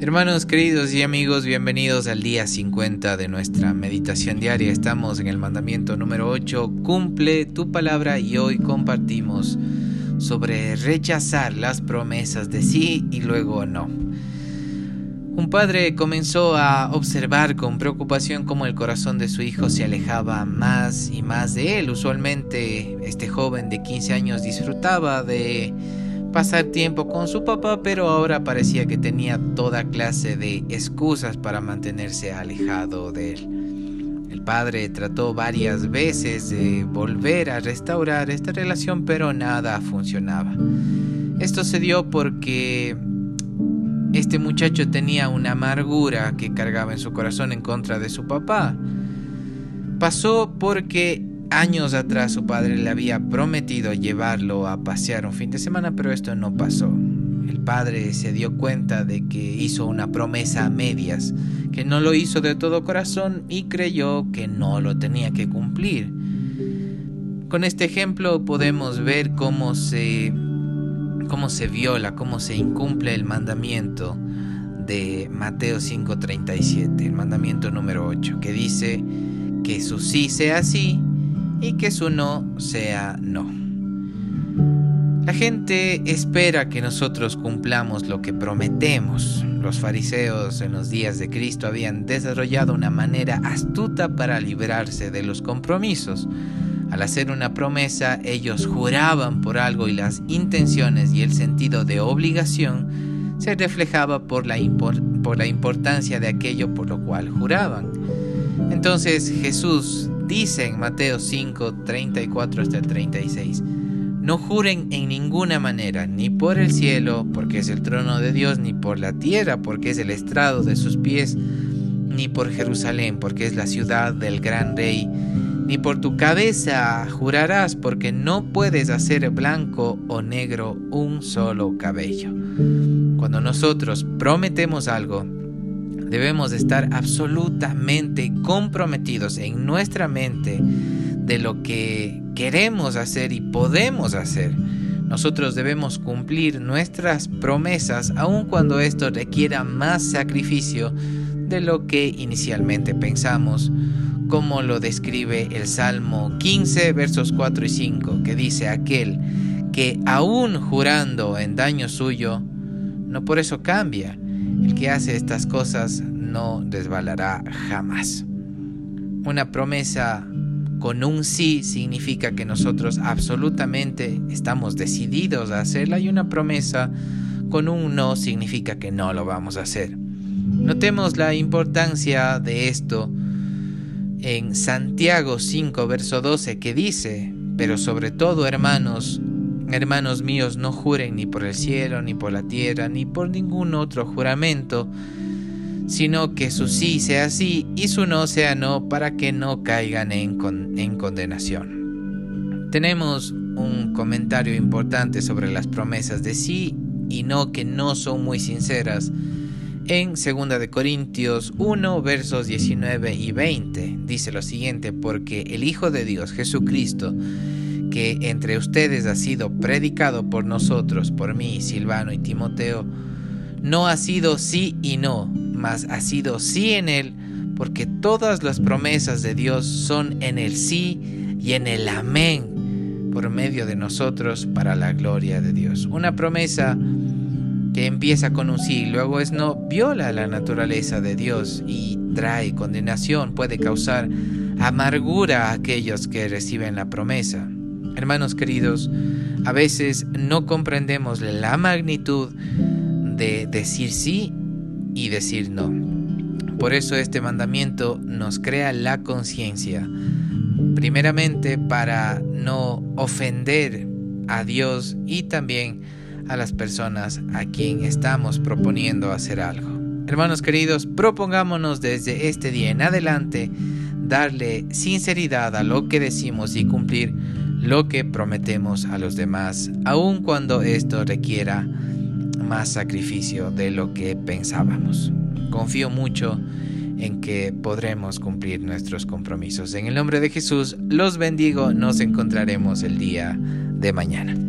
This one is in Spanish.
Hermanos queridos y amigos, bienvenidos al día 50 de nuestra meditación diaria. Estamos en el mandamiento número 8, cumple tu palabra y hoy compartimos sobre rechazar las promesas de sí y luego no. Un padre comenzó a observar con preocupación cómo el corazón de su hijo se alejaba más y más de él. Usualmente este joven de 15 años disfrutaba de pasar tiempo con su papá, pero ahora parecía que tenía toda clase de excusas para mantenerse alejado de él. El padre trató varias veces de volver a restaurar esta relación, pero nada funcionaba. Esto se dio porque este muchacho tenía una amargura que cargaba en su corazón en contra de su papá. Pasó porque años atrás su padre le había prometido llevarlo a pasear un fin de semana, pero esto no pasó. El padre se dio cuenta de que hizo una promesa a medias, que no lo hizo de todo corazón y creyó que no lo tenía que cumplir. Con este ejemplo podemos ver cómo se cómo se viola, cómo se incumple el mandamiento de Mateo 5:37, el mandamiento número 8, que dice que su sí sea sí y que su no sea no. La gente espera que nosotros cumplamos lo que prometemos. Los fariseos en los días de Cristo habían desarrollado una manera astuta para librarse de los compromisos. Al hacer una promesa, ellos juraban por algo y las intenciones y el sentido de obligación se reflejaba por la, por la importancia de aquello por lo cual juraban. Entonces Jesús dice en Mateo 5, 34 hasta el 36, no juren en ninguna manera, ni por el cielo, porque es el trono de Dios, ni por la tierra, porque es el estrado de sus pies, ni por Jerusalén, porque es la ciudad del gran rey, ni por tu cabeza jurarás, porque no puedes hacer blanco o negro un solo cabello. Cuando nosotros prometemos algo, debemos estar absolutamente comprometidos en nuestra mente de lo que queremos hacer y podemos hacer. Nosotros debemos cumplir nuestras promesas aun cuando esto requiera más sacrificio de lo que inicialmente pensamos, como lo describe el Salmo 15, versos 4 y 5, que dice aquel que aún jurando en daño suyo, no por eso cambia, el que hace estas cosas no desbalará jamás. Una promesa con un sí significa que nosotros absolutamente estamos decididos a hacerla y una promesa con un no significa que no lo vamos a hacer. Notemos la importancia de esto en Santiago 5, verso 12, que dice, pero sobre todo hermanos, Hermanos míos, no juren ni por el cielo, ni por la tierra, ni por ningún otro juramento, sino que su sí sea sí y su no sea no, para que no caigan en, en condenación. Tenemos un comentario importante sobre las promesas de sí y no que no son muy sinceras en 2 de Corintios 1 versos 19 y 20. Dice lo siguiente, porque el Hijo de Dios, Jesucristo, que entre ustedes ha sido predicado por nosotros, por mí, Silvano y Timoteo, no ha sido sí y no, mas ha sido sí en él, porque todas las promesas de Dios son en el sí y en el amén por medio de nosotros para la gloria de Dios. Una promesa que empieza con un sí y luego es no, viola la naturaleza de Dios y trae condenación, puede causar amargura a aquellos que reciben la promesa. Hermanos queridos, a veces no comprendemos la magnitud de decir sí y decir no. Por eso este mandamiento nos crea la conciencia, primeramente para no ofender a Dios y también a las personas a quien estamos proponiendo hacer algo. Hermanos queridos, propongámonos desde este día en adelante darle sinceridad a lo que decimos y cumplir lo que prometemos a los demás, aun cuando esto requiera más sacrificio de lo que pensábamos. Confío mucho en que podremos cumplir nuestros compromisos. En el nombre de Jesús los bendigo, nos encontraremos el día de mañana.